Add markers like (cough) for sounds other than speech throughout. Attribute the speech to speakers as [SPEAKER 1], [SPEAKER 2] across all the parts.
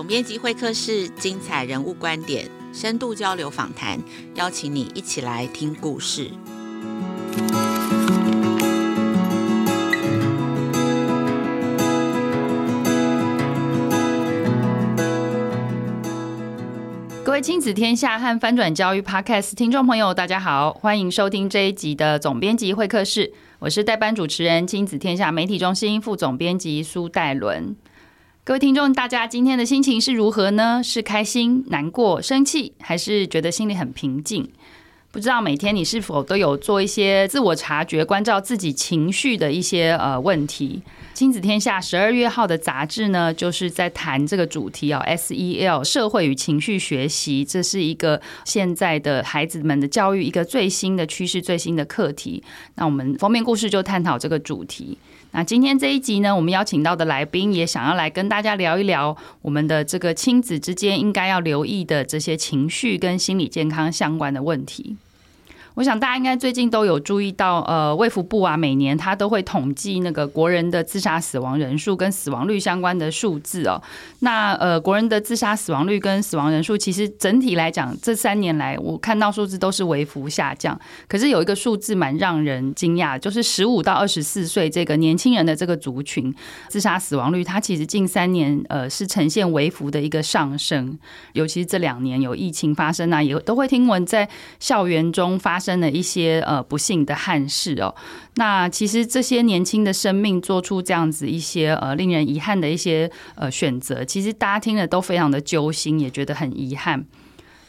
[SPEAKER 1] 总编辑会客室，精彩人物观点，深度交流访谈，邀请你一起来听故事。
[SPEAKER 2] 各位亲子天下和翻转教育 Podcast 听众朋友，大家好，欢迎收听这一集的总编辑会客室，我是代班主持人亲子天下媒体中心副总编辑苏戴伦。各位听众，大家今天的心情是如何呢？是开心、难过、生气，还是觉得心里很平静？不知道每天你是否都有做一些自我察觉、关照自己情绪的一些呃问题？亲子天下十二月号的杂志呢，就是在谈这个主题哦，SEL 社会与情绪学习，这是一个现在的孩子们的教育一个最新的趋势、最新的课题。那我们封面故事就探讨这个主题。那今天这一集呢，我们邀请到的来宾也想要来跟大家聊一聊我们的这个亲子之间应该要留意的这些情绪跟心理健康相关的问题。我想大家应该最近都有注意到，呃，卫福部啊，每年他都会统计那个国人的自杀死亡人数跟死亡率相关的数字哦。那呃，国人的自杀死亡率跟死亡人数，其实整体来讲，这三年来我看到数字都是微幅下降。可是有一个数字蛮让人惊讶，就是十五到二十四岁这个年轻人的这个族群，自杀死亡率，它其实近三年呃是呈现微幅的一个上升。尤其是这两年有疫情发生啊，也都会听闻在校园中发生了一些呃不幸的憾事哦，那其实这些年轻的生命做出这样子一些呃令人遗憾的一些呃选择，其实大家听了都非常的揪心，也觉得很遗憾。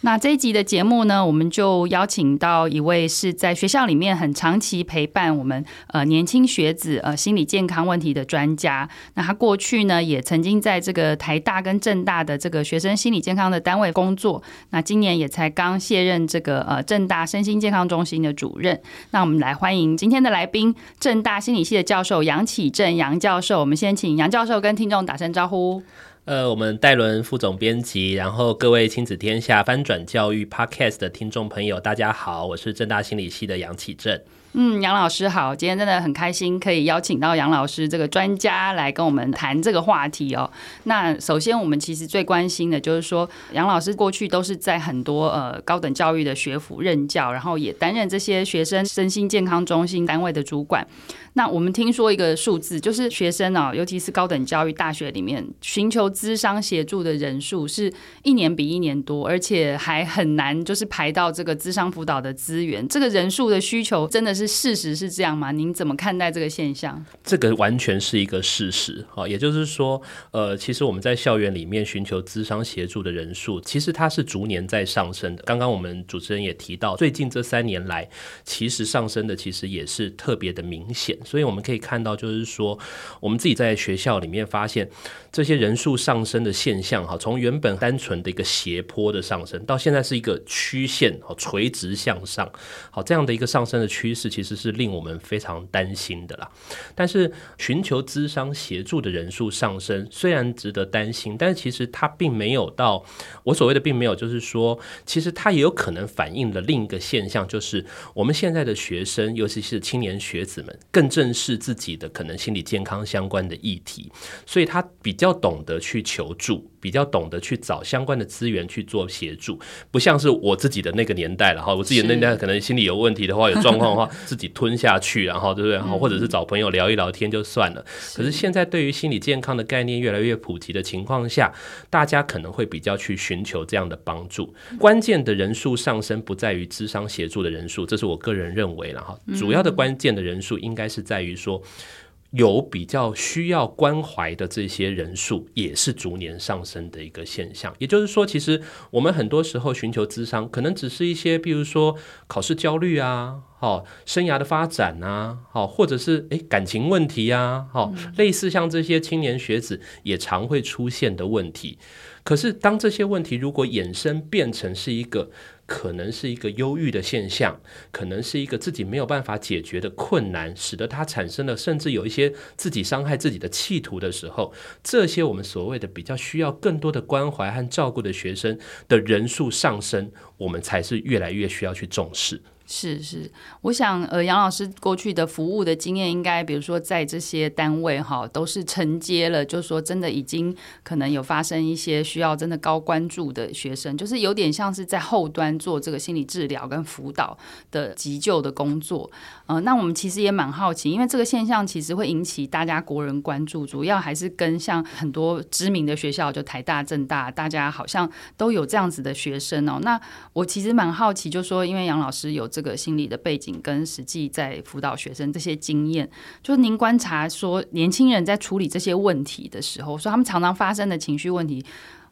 [SPEAKER 2] 那这一集的节目呢，我们就邀请到一位是在学校里面很长期陪伴我们呃年轻学子呃心理健康问题的专家。那他过去呢也曾经在这个台大跟政大的这个学生心理健康的单位工作。那今年也才刚卸任这个呃政大身心健康中心的主任。那我们来欢迎今天的来宾，政大心理系的教授杨启正杨教授。我们先请杨教授跟听众打声招呼。
[SPEAKER 3] 呃，我们戴伦副总编辑，然后各位亲子天下翻转教育 Podcast 的听众朋友，大家好，我是正大心理系的杨启正。
[SPEAKER 2] 嗯，杨老师好，今天真的很开心可以邀请到杨老师这个专家来跟我们谈这个话题哦。那首先我们其实最关心的就是说，杨老师过去都是在很多呃高等教育的学府任教，然后也担任这些学生身心健康中心单位的主管。那我们听说一个数字，就是学生啊，尤其是高等教育大学里面寻求资商协助的人数是一年比一年多，而且还很难就是排到这个资商辅导的资源。这个人数的需求真的是。是事实是这样吗？您怎么看待这个现象？
[SPEAKER 3] 这个完全是一个事实啊，也就是说，呃，其实我们在校园里面寻求咨商协助的人数，其实它是逐年在上升的。刚刚我们主持人也提到，最近这三年来，其实上升的其实也是特别的明显。所以我们可以看到，就是说，我们自己在学校里面发现这些人数上升的现象，哈，从原本单纯的一个斜坡的上升，到现在是一个曲线，哦，垂直向上，好，这样的一个上升的趋势。其实是令我们非常担心的啦。但是寻求咨商协助的人数上升，虽然值得担心，但是其实它并没有到我所谓的并没有，就是说，其实它也有可能反映了另一个现象，就是我们现在的学生，尤其是青年学子们，更正视自己的可能心理健康相关的议题，所以他比较懂得去求助，比较懂得去找相关的资源去做协助，不像是我自己的那个年代了哈。我自己的那年代可能心理有问题的话，有状况的话。自己吞下去，然后对不对？然后或者是找朋友聊一聊天就算了。可是现在对于心理健康的概念越来越普及的情况下，大家可能会比较去寻求这样的帮助。关键的人数上升不在于智商协助的人数，这是我个人认为了哈。主要的关键的人数应该是在于说。有比较需要关怀的这些人数，也是逐年上升的一个现象。也就是说，其实我们很多时候寻求咨商，可能只是一些，比如说考试焦虑啊，好，生涯的发展啊，好，或者是诶感情问题啊，好，类似像这些青年学子也常会出现的问题。可是，当这些问题如果衍生变成是一个可能是一个忧郁的现象，可能是一个自己没有办法解决的困难，使得他产生了甚至有一些自己伤害自己的企图的时候，这些我们所谓的比较需要更多的关怀和照顾的学生的人数上升，我们才是越来越需要去重视。
[SPEAKER 2] 是是，我想呃，杨老师过去的服务的经验，应该比如说在这些单位哈，都是承接了，就是说真的已经可能有发生一些需要真的高关注的学生，就是有点像是在后端做这个心理治疗跟辅导的急救的工作。呃，那我们其实也蛮好奇，因为这个现象其实会引起大家国人关注，主要还是跟像很多知名的学校，就台大、政大，大家好像都有这样子的学生哦。那我其实蛮好奇，就说因为杨老师有这。这个心理的背景跟实际在辅导学生这些经验，就是您观察说，年轻人在处理这些问题的时候，说他们常常发生的情绪问题，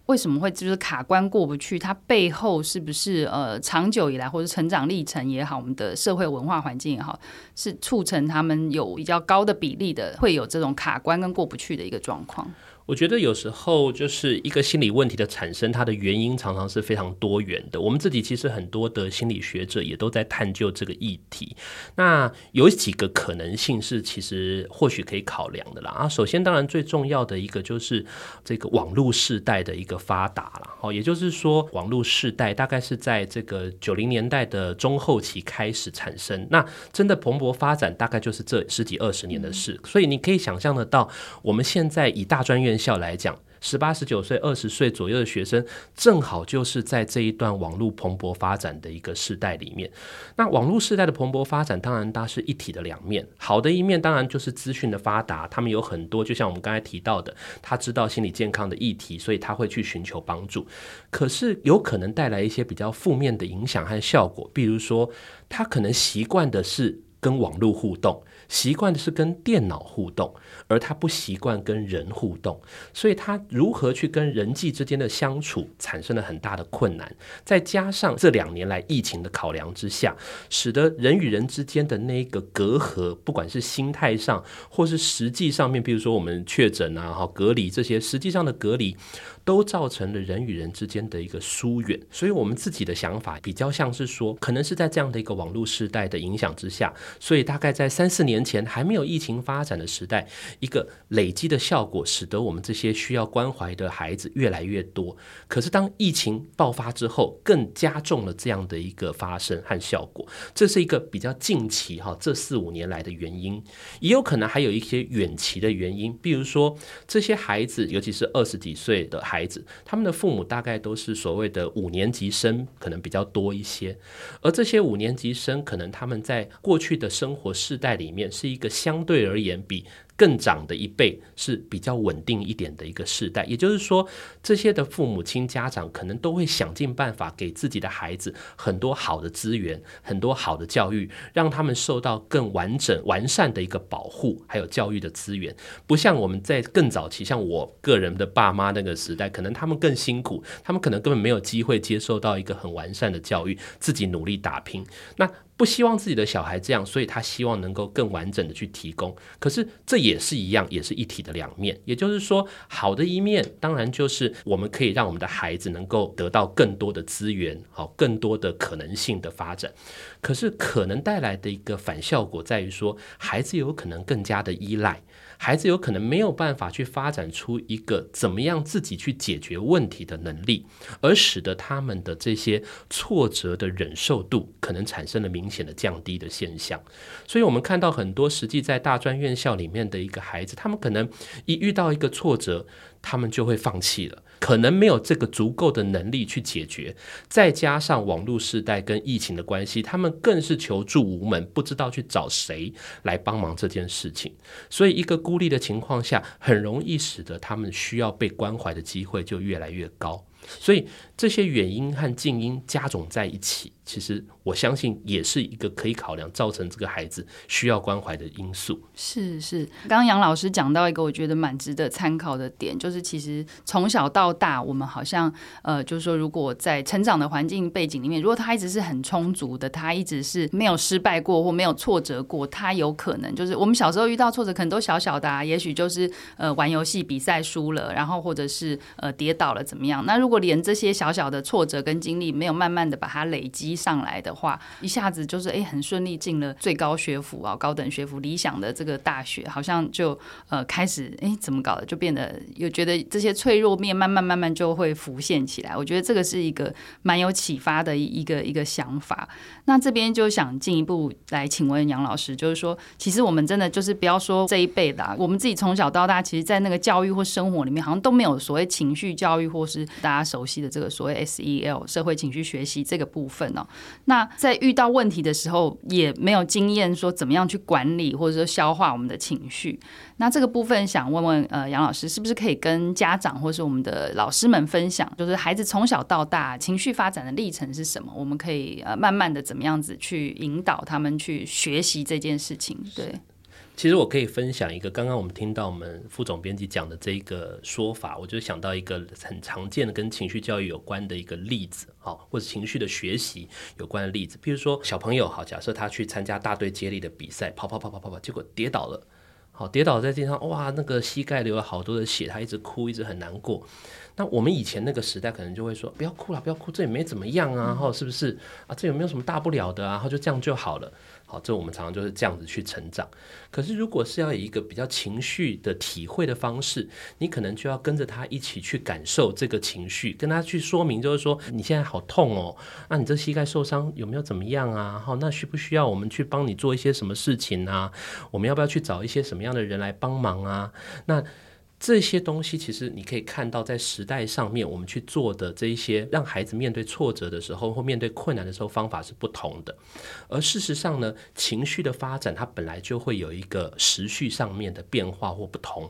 [SPEAKER 2] 为什么会就是卡关过不去？它背后是不是呃长久以来或者成长历程也好，我们的社会文化环境也好，是促成他们有比较高的比例的会有这种卡关跟过不去的一个状况？
[SPEAKER 3] 我觉得有时候就是一个心理问题的产生，它的原因常常是非常多元的。我们自己其实很多的心理学者也都在探究这个议题。那有几个可能性是其实或许可以考量的啦。啊，首先当然最重要的一个就是这个网络世代的一个发达了。哦，也就是说网络世代大概是在这个九零年代的中后期开始产生，那真的蓬勃发展大概就是这十几二十年的事。所以你可以想象得到，我们现在以大专院校来讲，十八、十九岁、二十岁左右的学生，正好就是在这一段网络蓬勃发展的一个时代里面。那网络时代的蓬勃发展，当然它是一体的两面。好的一面，当然就是资讯的发达，他们有很多，就像我们刚才提到的，他知道心理健康的议题，所以他会去寻求帮助。可是有可能带来一些比较负面的影响和效果，比如说，他可能习惯的是跟网络互动。习惯的是跟电脑互动，而他不习惯跟人互动，所以他如何去跟人际之间的相处产生了很大的困难。再加上这两年来疫情的考量之下，使得人与人之间的那个隔阂，不管是心态上或是实际上面，比如说我们确诊啊、隔离这些，实际上的隔离。都造成了人与人之间的一个疏远，所以我们自己的想法比较像是说，可能是在这样的一个网络时代的影响之下，所以大概在三四年前还没有疫情发展的时代，一个累积的效果，使得我们这些需要关怀的孩子越来越多。可是当疫情爆发之后，更加重了这样的一个发生和效果。这是一个比较近期哈，这四五年来的原因，也有可能还有一些远期的原因，比如说这些孩子，尤其是二十几岁的孩子。他们的父母大概都是所谓的五年级生，可能比较多一些。而这些五年级生，可能他们在过去的生活世代里面，是一个相对而言比。更长的一辈是比较稳定一点的一个世代，也就是说，这些的父母亲家长可能都会想尽办法给自己的孩子很多好的资源，很多好的教育，让他们受到更完整完善的一个保护，还有教育的资源。不像我们在更早期，像我个人的爸妈那个时代，可能他们更辛苦，他们可能根本没有机会接受到一个很完善的教育，自己努力打拼。那不希望自己的小孩这样，所以他希望能够更完整的去提供。可是这也是一样，也是一体的两面。也就是说，好的一面当然就是我们可以让我们的孩子能够得到更多的资源，好，更多的可能性的发展。可是可能带来的一个反效果在于说，孩子有可能更加的依赖。孩子有可能没有办法去发展出一个怎么样自己去解决问题的能力，而使得他们的这些挫折的忍受度可能产生了明明显的降低的现象。所以，我们看到很多实际在大专院校里面的一个孩子，他们可能一遇到一个挫折，他们就会放弃了。可能没有这个足够的能力去解决，再加上网络时代跟疫情的关系，他们更是求助无门，不知道去找谁来帮忙这件事情。所以，一个孤立的情况下，很容易使得他们需要被关怀的机会就越来越高。所以，这些远因和近因加总在一起。其实我相信也是一个可以考量造成这个孩子需要关怀的因素。
[SPEAKER 2] 是是，刚刚杨老师讲到一个我觉得蛮值得参考的点，就是其实从小到大，我们好像呃，就是说如果在成长的环境背景里面，如果他一直是很充足的，他一直是没有失败过或没有挫折过，他有可能就是我们小时候遇到挫折可能都小小的啊，也许就是呃玩游戏比赛输了，然后或者是呃跌倒了怎么样。那如如果连这些小小的挫折跟经历没有慢慢的把它累积上来的话，一下子就是哎很顺利进了最高学府啊，高等学府理想的这个大学，好像就呃开始哎怎么搞的，就变得有觉得这些脆弱面慢慢慢慢就会浮现起来。我觉得这个是一个蛮有启发的一个一个想法。那这边就想进一步来请问杨老师，就是说，其实我们真的就是不要说这一辈的，我们自己从小到大，其实，在那个教育或生活里面，好像都没有所谓情绪教育，或是大家他熟悉的这个所谓 SEL 社会情绪学习这个部分哦。那在遇到问题的时候，也没有经验说怎么样去管理或者说消化我们的情绪。那这个部分想问问呃杨老师，是不是可以跟家长或是我们的老师们分享，就是孩子从小到大情绪发展的历程是什么？我们可以呃慢慢的怎么样子去引导他们去学习这件事情？对。
[SPEAKER 3] 其实我可以分享一个，刚刚我们听到我们副总编辑讲的这一个说法，我就想到一个很常见的跟情绪教育有关的一个例子，好，或者情绪的学习有关的例子，比如说小朋友，好，假设他去参加大队接力的比赛，跑跑跑跑跑跑，结果跌倒了，好，跌倒在地上，哇，那个膝盖流了好多的血，他一直哭，一直很难过。那我们以前那个时代可能就会说，不要哭了，不要哭，这也没怎么样啊，哈，是不是啊？这有没有什么大不了的啊？然后就这样就好了。好，这我们常常就是这样子去成长。可是，如果是要以一个比较情绪的体会的方式，你可能就要跟着他一起去感受这个情绪，跟他去说明，就是说你现在好痛哦，那你这膝盖受伤有没有怎么样啊？好，那需不需要我们去帮你做一些什么事情啊？我们要不要去找一些什么样的人来帮忙啊？那。这些东西其实你可以看到，在时代上面，我们去做的这一些，让孩子面对挫折的时候或面对困难的时候，方法是不同的。而事实上呢，情绪的发展它本来就会有一个时序上面的变化或不同。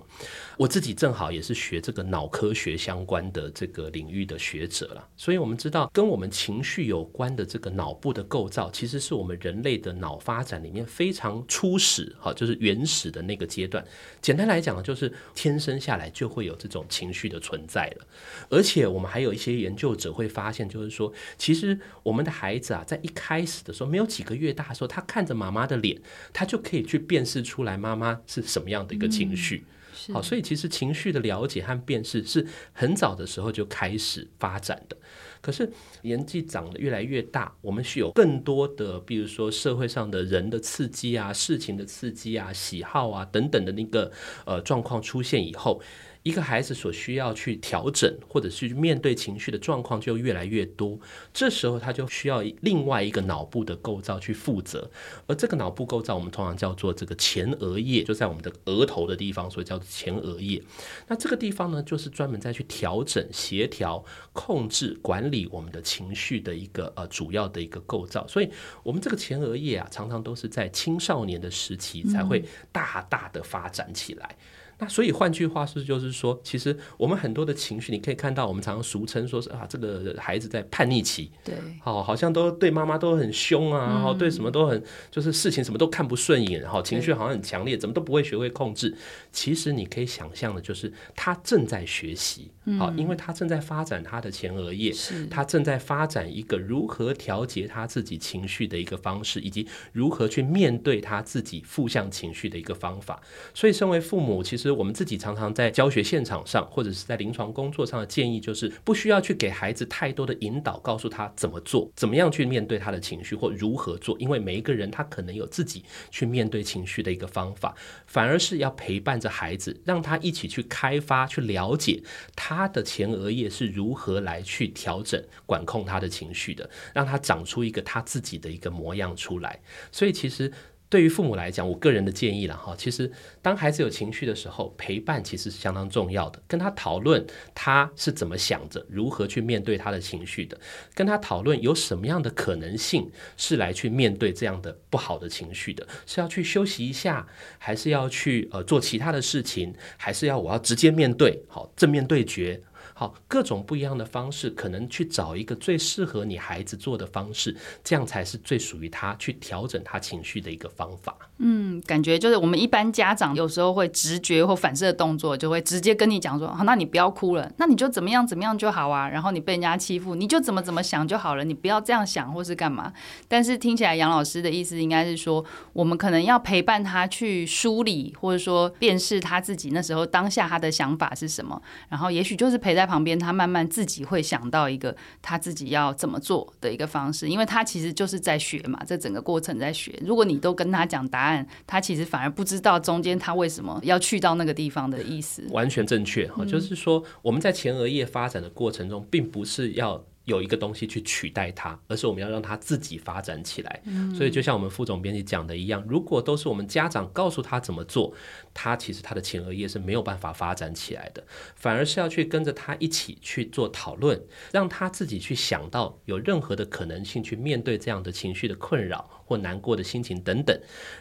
[SPEAKER 3] 我自己正好也是学这个脑科学相关的这个领域的学者了，所以我们知道跟我们情绪有关的这个脑部的构造，其实是我们人类的脑发展里面非常初始，哈，就是原始的那个阶段。简单来讲，就是天生。下来就会有这种情绪的存在了，而且我们还有一些研究者会发现，就是说，其实我们的孩子啊，在一开始的时候，没有几个月大的时候，他看着妈妈的脸，他就可以去辨识出来妈妈是什么样的一个情绪。好，所以其实情绪的了解和辨识是很早的时候就开始发展的。可是年纪长得越来越大，我们需有更多的，比如说社会上的人的刺激啊、事情的刺激啊、喜好啊等等的那个呃状况出现以后。一个孩子所需要去调整或者是面对情绪的状况就越来越多，这时候他就需要另外一个脑部的构造去负责，而这个脑部构造我们通常叫做这个前额叶，就在我们的额头的地方，所以叫做前额叶。那这个地方呢，就是专门在去调整、协调、控制、管理我们的情绪的一个呃主要的一个构造。所以，我们这个前额叶啊，常常都是在青少年的时期才会大大的发展起来。那所以换句话是，就是说，其实我们很多的情绪，你可以看到，我们常常俗称说是啊，这个孩子在叛逆期，
[SPEAKER 2] 对，
[SPEAKER 3] 好，好像都对妈妈都很凶啊，然后对什么都很，就是事情什么都看不顺眼，然后情绪好像很强烈，怎么都不会学会控制。其实你可以想象的，就是他正在学习，好，因为他正在发展他的前额叶，是，他正在发展一个如何调节他自己情绪的一个方式，以及如何去面对他自己负向情绪的一个方法。所以，身为父母，其实。我们自己常常在教学现场上，或者是在临床工作上的建议，就是不需要去给孩子太多的引导，告诉他怎么做，怎么样去面对他的情绪，或如何做。因为每一个人他可能有自己去面对情绪的一个方法，反而是要陪伴着孩子，让他一起去开发、去了解他的前额叶是如何来去调整、管控他的情绪的，让他长出一个他自己的一个模样出来。所以其实。对于父母来讲，我个人的建议了哈，其实当孩子有情绪的时候，陪伴其实是相当重要的。跟他讨论他是怎么想着，如何去面对他的情绪的，跟他讨论有什么样的可能性是来去面对这样的不好的情绪的，是要去休息一下，还是要去呃做其他的事情，还是要我要直接面对，好，正面对决。好，各种不一样的方式，可能去找一个最适合你孩子做的方式，这样才是最属于他去调整他情绪的一个方法。
[SPEAKER 2] 嗯，感觉就是我们一般家长有时候会直觉或反射的动作，就会直接跟你讲说：“好，那你不要哭了，那你就怎么样怎么样就好啊。”然后你被人家欺负，你就怎么怎么想就好了，你不要这样想或是干嘛。但是听起来杨老师的意思应该是说，我们可能要陪伴他去梳理，或者说辨识他自己那时候当下他的想法是什么，然后也许就是陪在旁边，他慢慢自己会想到一个他自己要怎么做的一个方式，因为他其实就是在学嘛，这整个过程在学。如果你都跟他讲答案。他其实反而不知道中间他为什么要去到那个地方的意思。
[SPEAKER 3] 完全正确哈，就是说我们在前额叶发展的过程中，并不是要。有一个东西去取代它，而是我们要让它自己发展起来。嗯、所以就像我们副总编辑讲的一样，如果都是我们家长告诉他怎么做，他其实他的前额叶是没有办法发展起来的，反而是要去跟着他一起去做讨论，让他自己去想到有任何的可能性去面对这样的情绪的困扰或难过的心情等等，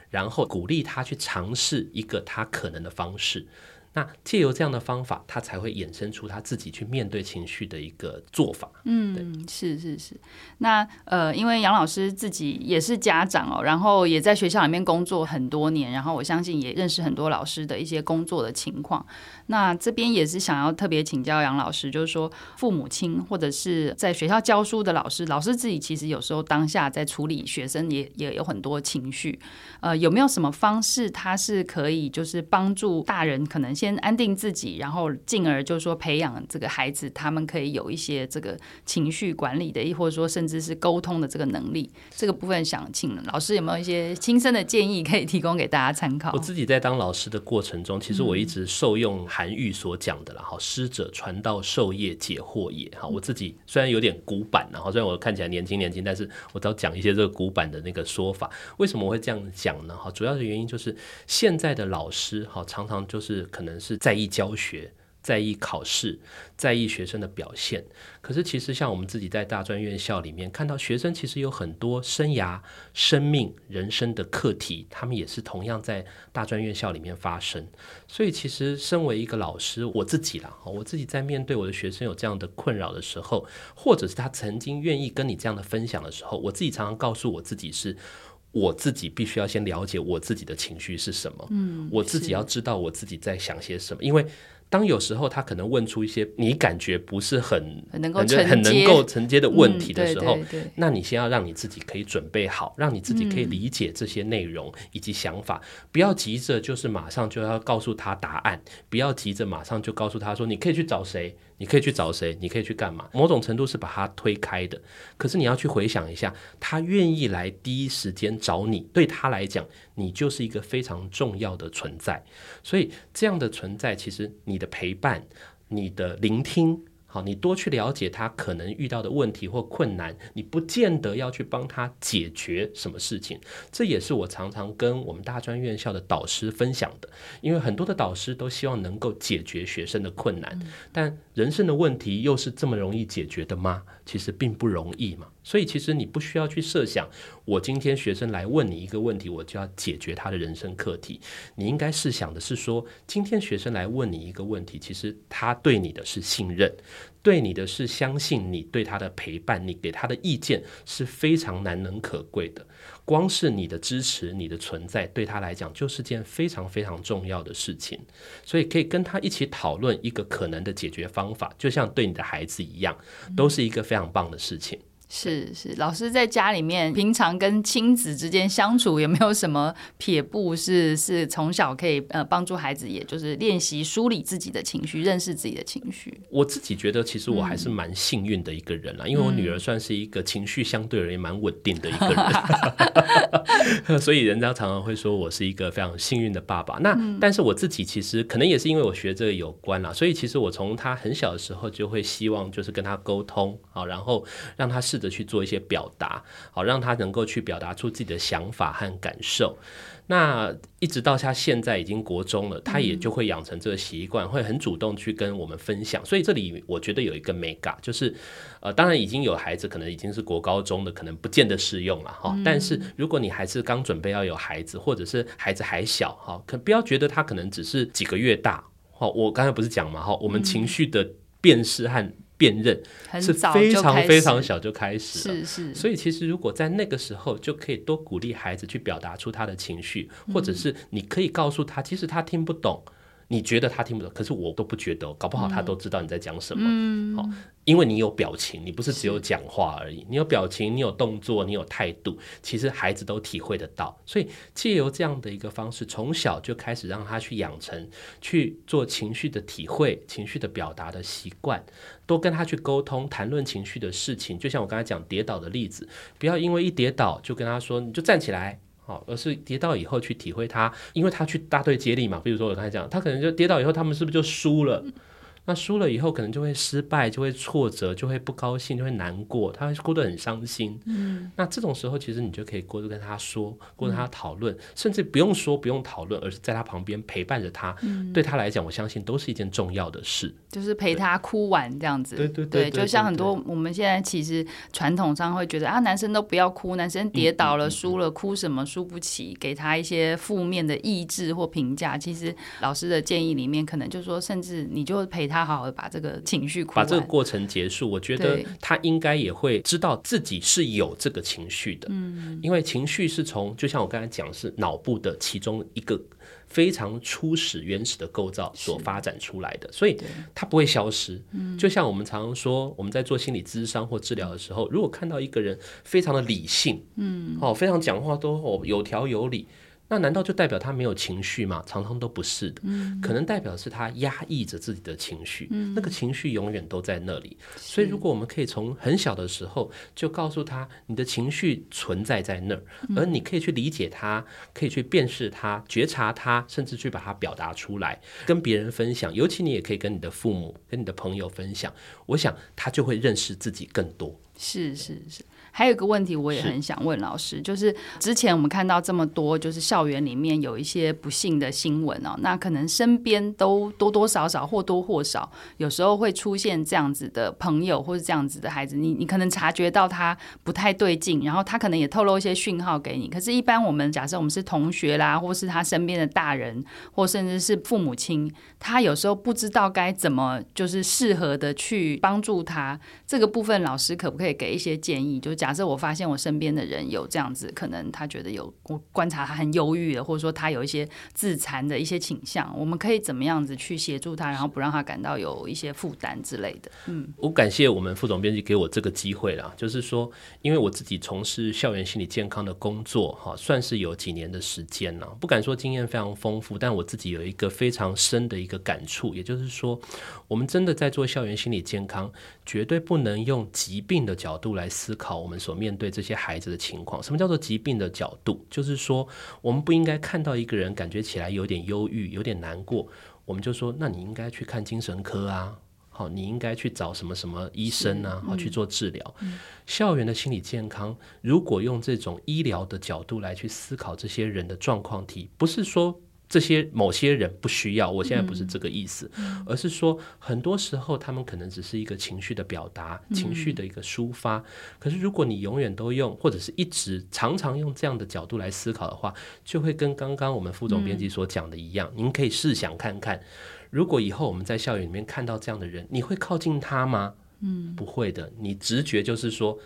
[SPEAKER 3] 然后鼓励他去尝试一个他可能的方式。那借由这样的方法，他才会衍生出他自己去面对情绪的一个做法。
[SPEAKER 2] 嗯，对，是是是。那呃，因为杨老师自己也是家长哦，然后也在学校里面工作很多年，然后我相信也认识很多老师的一些工作的情况。那这边也是想要特别请教杨老师，就是说父母亲或者是在学校教书的老师，老师自己其实有时候当下在处理学生也也有很多情绪。呃，有没有什么方式，他是可以就是帮助大人可能先安定自己，然后进而就是说培养这个孩子，他们可以有一些这个情绪管理的，亦或者说甚至是沟通的这个能力。这个部分想请老师有没有一些亲身的建议可以提供给大家参考？
[SPEAKER 3] 我自己在当老师的过程中，其实我一直受用韩愈所讲的了哈，师者，传道授业解惑也哈。我自己虽然有点古板，然后虽然我看起来年轻年轻，但是我都要讲一些这个古板的那个说法。为什么我会这样讲呢？哈，主要的原因就是现在的老师哈，常常就是可能是在意教学。在意考试，在意学生的表现。可是，其实像我们自己在大专院校里面看到，学生其实有很多生涯、生命、人生的课题，他们也是同样在大专院校里面发生。所以，其实身为一个老师，我自己啦，我自己在面对我的学生有这样的困扰的时候，或者是他曾经愿意跟你这样的分享的时候，我自己常常告诉我自己是，我自己必须要先了解我自己的情绪是什么。嗯，我自己要知道我自己在想些什么，因为。当有时候他可能问出一些你感觉不是很
[SPEAKER 2] 很能够承接、
[SPEAKER 3] 很能够承接的问题的时候，
[SPEAKER 2] 嗯、对对对，
[SPEAKER 3] 那你先要让你自己可以准备好，让你自己可以理解这些内容以及想法，嗯、不要急着就是马上就要告诉他答案，不要急着马上就告诉他说你可以去找谁。你可以去找谁？你可以去干嘛？某种程度是把他推开的。可是你要去回想一下，他愿意来第一时间找你，对他来讲，你就是一个非常重要的存在。所以这样的存在，其实你的陪伴，你的聆听。好，你多去了解他可能遇到的问题或困难，你不见得要去帮他解决什么事情。这也是我常常跟我们大专院校的导师分享的，因为很多的导师都希望能够解决学生的困难，但人生的问题又是这么容易解决的吗？其实并不容易嘛。所以其实你不需要去设想，我今天学生来问你一个问题，我就要解决他的人生课题。你应该是想的是说，今天学生来问你一个问题，其实他对你的是信任，对你的是相信你对他的陪伴，你给他的意见是非常难能可贵的。光是你的支持，你的存在，对他来讲就是件非常非常重要的事情。所以可以跟他一起讨论一个可能的解决方法，就像对你的孩子一样，都是一个非常棒的事情。
[SPEAKER 2] 是是，老师在家里面平常跟亲子之间相处有没有什么撇步是是从小可以呃帮助孩子，也就是练习梳理自己的情绪，认识自己的情绪？
[SPEAKER 3] 我自己觉得，其实我还是蛮幸运的一个人啦，嗯、因为我女儿算是一个情绪相对而言蛮稳定的一个人，(laughs) (laughs) 所以人家常常会说我是一个非常幸运的爸爸。那、嗯、但是我自己其实可能也是因为我学这个有关啦，所以其实我从她很小的时候就会希望就是跟她沟通啊，然后让她是。的去做一些表达，好让他能够去表达出自己的想法和感受。那一直到他现在已经国中了，他也就会养成这个习惯，会很主动去跟我们分享。所以这里我觉得有一个眉角，就是呃，当然已经有孩子，可能已经是国高中的，可能不见得适用了哈。但是如果你还是刚准备要有孩子，或者是孩子还小哈，可不要觉得他可能只是几个月大。好，我刚才不是讲嘛哈，我们情绪的辨识和辨认是非常非常小就开始了。
[SPEAKER 2] 是是。
[SPEAKER 3] 所以其实如果在那个时候就可以多鼓励孩子去表达出他的情绪，或者是你可以告诉他，其实他听不懂。你觉得他听不懂，可是我都不觉得，搞不好他都知道你在讲什么。
[SPEAKER 2] 嗯，
[SPEAKER 3] 好，因为你有表情，你不是只有讲话而已，你有表情，你有动作，你有态度，其实孩子都体会得到。所以借由这样的一个方式，从小就开始让他去养成去做情绪的体会、情绪的表达的习惯，多跟他去沟通、谈论情绪的事情。就像我刚才讲跌倒的例子，不要因为一跌倒就跟他说，你就站起来。好，而是跌倒以后去体会他，因为他去大队接力嘛。比如说我刚才讲，他可能就跌倒以后，他们是不是就输了？那输了以后，可能就会失败，就会挫折，就会不高兴，就会难过，他会哭得很伤心。嗯，那这种时候，其实你就可以过度跟他说，过跟他讨论，嗯，甚至不用说，不用讨论，而是在他旁边陪伴着他。嗯，对他来讲，我相信都是一件重要的事。
[SPEAKER 2] 就是陪他哭完这样子。对对对，对，就像很多我们现在其实传统上会觉得啊，男生都不要哭，男生跌倒了、输了，哭什么输不起，给他一些负面的意志或评价。其实老师的建议里面，可能就是说，甚至你就陪他。他好好的把这个情绪，
[SPEAKER 3] 把这个过程结束。我觉得他应该也会知道自己是有这个情绪的，嗯，因为情绪是从就像我刚才讲，是脑部的其中一个非常初始原始的构造所发展出来的，所以它不会消失。嗯就像我们常常说，我们在做心理咨商或治疗的时候，如果看到一个人非常的理性，嗯，哦，非常讲话都有条有理。那难道就代表他没有情绪吗？常常都不是的，嗯、可能代表是他压抑着自己的情绪，嗯、那个情绪永远都在那里。所以，如果我们可以从很小的时候就告诉他，你的情绪存在在那儿，而你可以去理解他，可以去辨识他、觉察他，甚至去把它表达出来，跟别人分享。尤其你也可以跟你的父母、跟你的朋友分享。我想他就会认识自己更多。
[SPEAKER 2] 是是是。还有一个问题，我也很想问老师，就是之前我们看到这么多，就是校园里面有一些不幸的新闻哦，那可能身边都多多少少或多或少，有时候会出现这样子的朋友或是这样子的孩子，你你可能察觉到他不太对劲，然后他可能也透露一些讯号给你。可是，一般我们假设我们是同学啦，或是他身边的大人，或甚至是父母亲，他有时候不知道该怎么就是适合的去帮助他。这个部分，老师可不可以给一些建议？就讲。假设我发现我身边的人有这样子，可能他觉得有我观察他很忧郁的，或者说他有一些自残的一些倾向，我们可以怎么样子去协助他，然后不让他感到有一些负担之类的。嗯，
[SPEAKER 3] 我感谢我们副总编辑给我这个机会啦，就是说，因为我自己从事校园心理健康的工作，哈，算是有几年的时间了，不敢说经验非常丰富，但我自己有一个非常深的一个感触，也就是说，我们真的在做校园心理健康，绝对不能用疾病的角度来思考我们所面对这些孩子的情况，什么叫做疾病的角度？就是说，我们不应该看到一个人感觉起来有点忧郁、有点难过，我们就说，那你应该去看精神科啊，好，你应该去找什么什么医生啊，好去做治疗。嗯。校园的心理健康，如果用这种医疗的角度来去思考这些人的状况题，不是说。这些某些人不需要，我现在不是这个意思，嗯、而是说很多时候他们可能只是一个情绪的表达，嗯、情绪的一个抒发。可是如果你永远都用，或者是一直常常用这样的角度来思考的话，就会跟刚刚我们副总编辑所讲的一样。嗯、您可以试想看看，如果以后我们在校园里面看到这样的人，你会靠近他吗？嗯，不会的。你直觉就是说。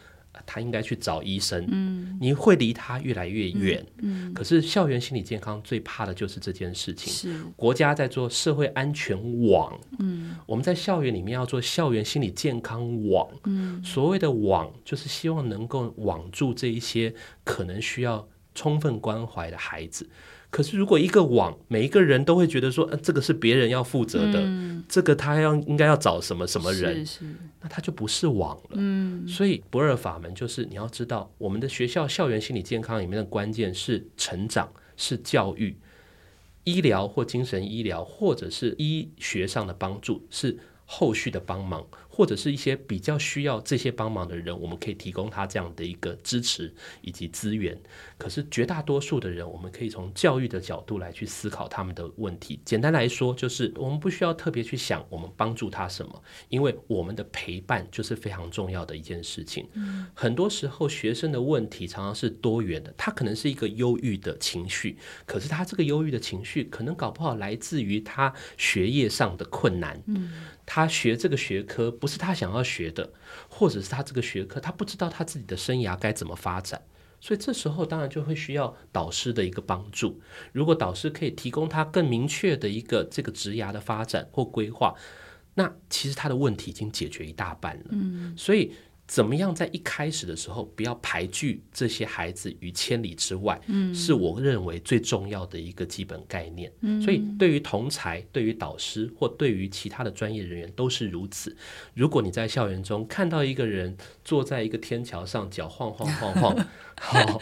[SPEAKER 3] 他应该去找医生，嗯，你会离他越来越远，嗯，嗯，可是校园心理健康最怕的就是这件事情。是。国家在做社会安全网，嗯，我们在校园里面要做校园心理健康网，嗯，所谓的网就是希望能够网住这一些可能需要充分关怀的孩子。可是，如果一个网，每一个人都会觉得说，呃，这个是别人要负责的，嗯、这个他要应该要找什么什么人，是是那他就不是网了。嗯，所以不二法门就是你要知道，我们的学校校园心理健康里面的关键是成长，是教育，医疗或精神医疗或者是医学上的帮助是后续的帮忙。或者是一些比较需要这些帮忙的人，我们可以提供他这样的一个支持以及资源。可是绝大多数的人，我们可以从教育的角度来去思考他们的问题。简单来说，就是我们不需要特别去想我们帮助他什么，因为我们的陪伴就是非常重要的一件事情。嗯，很多时候学生的问题常常是多元的，他可能是一个忧郁的情绪，可是他这个忧郁的情绪可能搞不好来自于他学业上的困难。嗯，他学这个学科不是他想要学的，或者是他这个学科他不知道他自己的生涯该怎么发展，所以这时候当然就会需要导师的一个帮助。如果导师可以提供他更明确的一个这个职涯的发展或规划，那其实他的问题已经解决一大半了。嗯，所以。怎么样在一开始的时候不要排拒这些孩子于千里之外，嗯，是我认为最重要的一个基本概念。嗯，所以对于同才、对于导师或对于其他的专业人员都是如此。如果你在校园中看到一个人坐在一个天桥上，脚晃晃晃晃，(laughs) 好。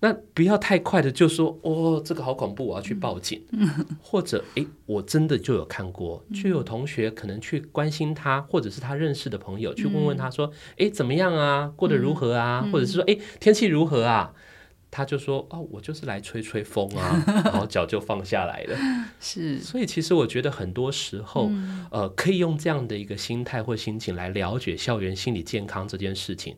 [SPEAKER 3] 那不要太快的就说哦，这个好恐怖，我要去报警。嗯、或者诶，我真的就有看过，就有同学可能去关心他，或者是他认识的朋友去问问他说，诶，怎么样啊？过得如何啊？嗯、或者是说，诶，天气如何啊？他就说，哦，我就是来吹吹风啊，(laughs) 然后脚就放下来了。是，所以其实我觉得很多时候，嗯、呃，可以用这样的一个心态或心情来了解校园心理健康这件事情。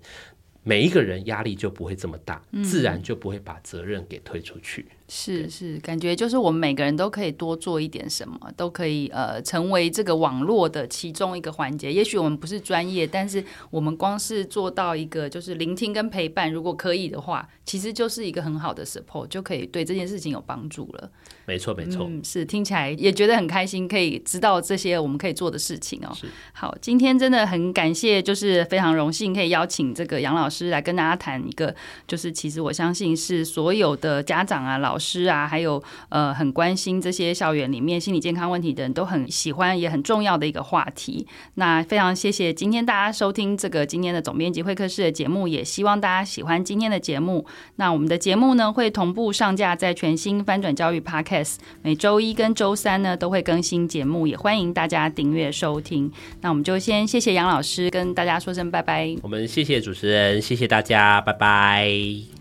[SPEAKER 3] 每一个人压力就不会这么大，嗯、自然就不会把责任给推出去。
[SPEAKER 2] 是是，感觉就是我们每个人都可以多做一点什么，都可以呃成为这个网络的其中一个环节。也许我们不是专业，但是我们光是做到一个就是聆听跟陪伴，如果可以的话，其实就是一个很好的 support，就可以对这件事情有帮助了。
[SPEAKER 3] 没错没错，
[SPEAKER 2] 嗯，是听起来也觉得很开心，可以知道这些我们可以做的事情哦。
[SPEAKER 3] 是
[SPEAKER 2] 好，今天真的很感谢，就是非常荣幸可以邀请这个杨老师来跟大家谈一个，就是其实我相信是所有的家长啊老。老师啊，还有呃，很关心这些校园里面心理健康问题的人都很喜欢，也很重要的一个话题。那非常谢谢今天大家收听这个今天的总编辑会客室的节目，也希望大家喜欢今天的节目。那我们的节目呢，会同步上架在全新翻转教育 Podcast，每周一跟周三呢都会更新节目，也欢迎大家订阅收听。那我们就先谢谢杨老师，跟大家说声拜拜。
[SPEAKER 3] 我们谢谢主持人，谢谢大家，拜拜。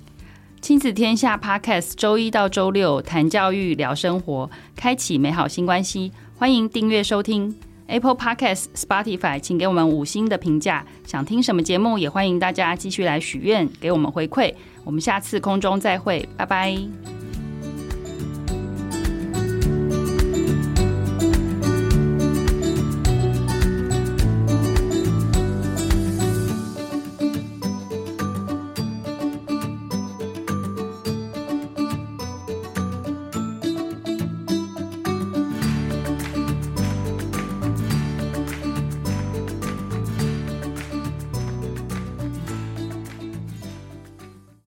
[SPEAKER 2] 亲子天下 Podcast，周一到周六谈教育、聊生活，开启美好新关系。欢迎订阅收听 Apple Podcast、Spotify，请给我们五星的评价。想听什么节目，也欢迎大家继续来许愿，给我们回馈。我们下次空中再会，拜拜。